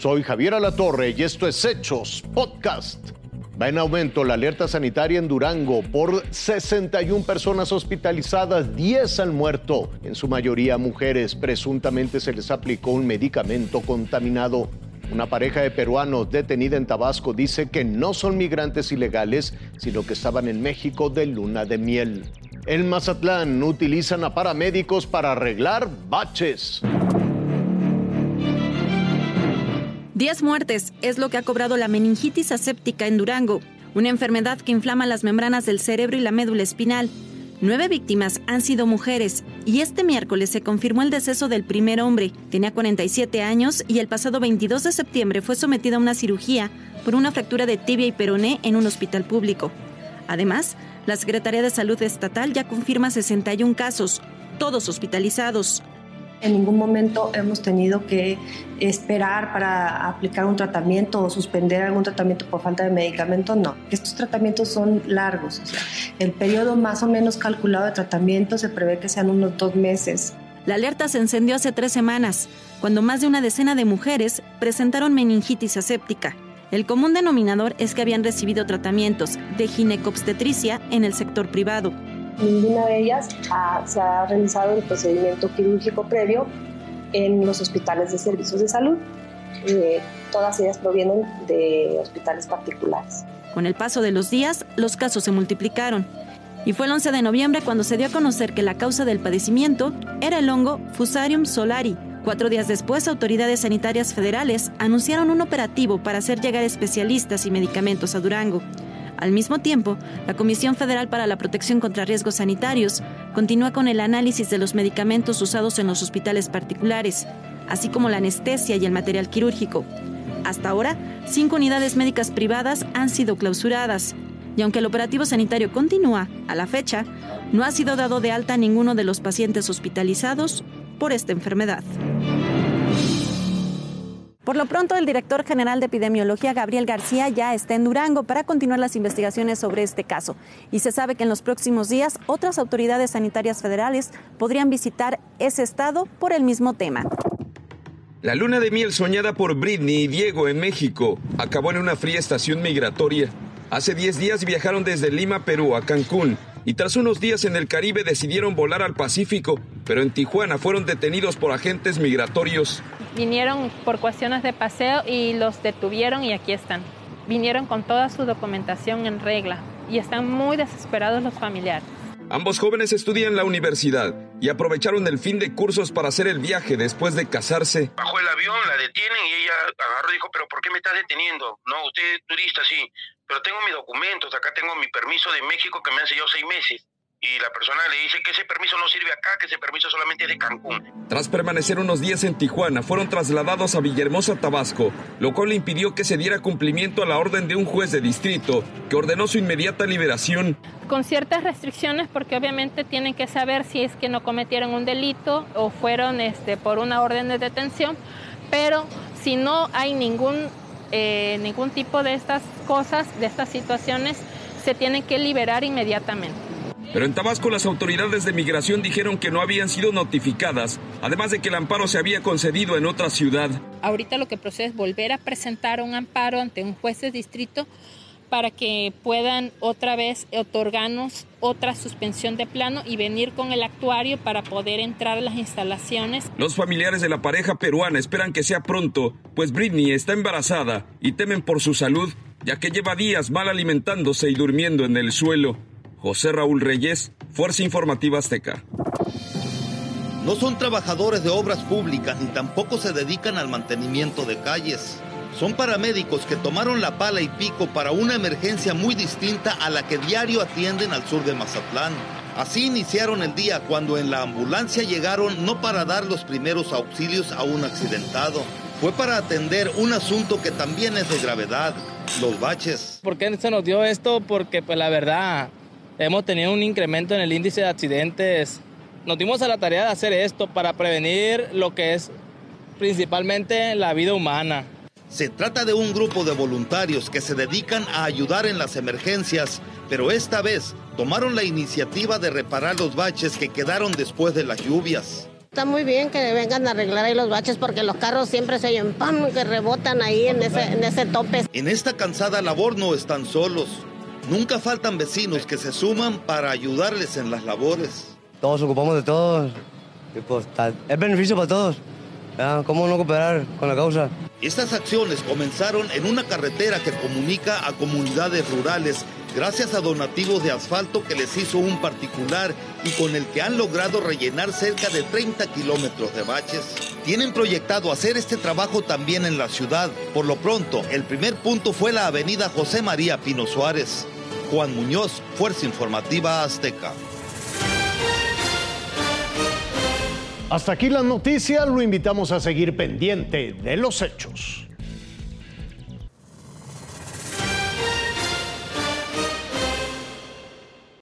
Soy Javier Alatorre y esto es Hechos Podcast. Va en aumento la alerta sanitaria en Durango por 61 personas hospitalizadas, 10 han muerto, en su mayoría mujeres. Presuntamente se les aplicó un medicamento contaminado. Una pareja de peruanos detenida en Tabasco dice que no son migrantes ilegales, sino que estaban en México de luna de miel. En Mazatlán utilizan a paramédicos para arreglar baches. Diez muertes es lo que ha cobrado la meningitis aséptica en Durango, una enfermedad que inflama las membranas del cerebro y la médula espinal. Nueve víctimas han sido mujeres y este miércoles se confirmó el deceso del primer hombre. Tenía 47 años y el pasado 22 de septiembre fue sometido a una cirugía por una fractura de tibia y peroné en un hospital público. Además, la Secretaría de Salud Estatal ya confirma 61 casos, todos hospitalizados. En ningún momento hemos tenido que esperar para aplicar un tratamiento o suspender algún tratamiento por falta de medicamento, no. Estos tratamientos son largos. el periodo más o menos calculado de tratamiento se prevé que sean unos dos meses. La alerta se encendió hace tres semanas, cuando más de una decena de mujeres presentaron meningitis aséptica. El común denominador es que habían recibido tratamientos de ginecobstetricia en el sector privado ninguna de ellas se ha realizado el procedimiento quirúrgico previo en los hospitales de servicios de salud. Eh, todas ellas provienen de hospitales particulares. Con el paso de los días, los casos se multiplicaron. Y fue el 11 de noviembre cuando se dio a conocer que la causa del padecimiento era el hongo Fusarium solari. Cuatro días después, autoridades sanitarias federales anunciaron un operativo para hacer llegar especialistas y medicamentos a Durango. Al mismo tiempo, la Comisión Federal para la Protección contra Riesgos Sanitarios continúa con el análisis de los medicamentos usados en los hospitales particulares, así como la anestesia y el material quirúrgico. Hasta ahora, cinco unidades médicas privadas han sido clausuradas, y aunque el operativo sanitario continúa, a la fecha, no ha sido dado de alta a ninguno de los pacientes hospitalizados por esta enfermedad. Por lo pronto, el director general de epidemiología, Gabriel García, ya está en Durango para continuar las investigaciones sobre este caso. Y se sabe que en los próximos días otras autoridades sanitarias federales podrían visitar ese estado por el mismo tema. La luna de miel soñada por Britney y Diego en México acabó en una fría estación migratoria. Hace 10 días viajaron desde Lima, Perú, a Cancún y tras unos días en el Caribe decidieron volar al Pacífico, pero en Tijuana fueron detenidos por agentes migratorios vinieron por cuestiones de paseo y los detuvieron y aquí están. Vinieron con toda su documentación en regla y están muy desesperados los familiares. Ambos jóvenes estudian en la universidad y aprovecharon el fin de cursos para hacer el viaje después de casarse. Bajó el avión, la detienen y ella agarró y dijo, pero ¿por qué me estás deteniendo? No, usted es turista, sí, pero tengo mis documentos, acá tengo mi permiso de México que me han sellado seis meses y la persona le dice que ese permiso no sirve acá, que ese permiso solamente es de Cancún. Tras permanecer unos días en Tijuana, fueron trasladados a Villahermosa, Tabasco, lo cual le impidió que se diera cumplimiento a la orden de un juez de distrito que ordenó su inmediata liberación. Con ciertas restricciones porque obviamente tienen que saber si es que no cometieron un delito o fueron este, por una orden de detención, pero si no hay ningún, eh, ningún tipo de estas cosas, de estas situaciones, se tienen que liberar inmediatamente. Pero en Tabasco las autoridades de migración dijeron que no habían sido notificadas, además de que el amparo se había concedido en otra ciudad. Ahorita lo que procede es volver a presentar un amparo ante un juez de distrito para que puedan otra vez otorgarnos otra suspensión de plano y venir con el actuario para poder entrar a las instalaciones. Los familiares de la pareja peruana esperan que sea pronto, pues Britney está embarazada y temen por su salud, ya que lleva días mal alimentándose y durmiendo en el suelo. José Raúl Reyes, Fuerza Informativa Azteca. No son trabajadores de obras públicas ni tampoco se dedican al mantenimiento de calles. Son paramédicos que tomaron la pala y pico para una emergencia muy distinta a la que diario atienden al sur de Mazatlán. Así iniciaron el día cuando en la ambulancia llegaron no para dar los primeros auxilios a un accidentado, fue para atender un asunto que también es de gravedad, los baches. ¿Por qué se nos dio esto? Porque pues la verdad hemos tenido un incremento en el índice de accidentes. Nos dimos a la tarea de hacer esto para prevenir lo que es principalmente la vida humana. Se trata de un grupo de voluntarios que se dedican a ayudar en las emergencias, pero esta vez tomaron la iniciativa de reparar los baches que quedaron después de las lluvias. Está muy bien que vengan a arreglar ahí los baches porque los carros siempre se oyen pam, que rebotan ahí en ese, en ese tope. En esta cansada labor no están solos. Nunca faltan vecinos que se suman para ayudarles en las labores. Todos ocupamos de todos. Pues, es beneficio para todos. ¿Cómo no cooperar con la causa? Estas acciones comenzaron en una carretera que comunica a comunidades rurales gracias a donativos de asfalto que les hizo un particular y con el que han logrado rellenar cerca de 30 kilómetros de baches. Tienen proyectado hacer este trabajo también en la ciudad. Por lo pronto, el primer punto fue la avenida José María Pino Suárez. Juan Muñoz, Fuerza Informativa Azteca. Hasta aquí las noticias, lo invitamos a seguir pendiente de los hechos.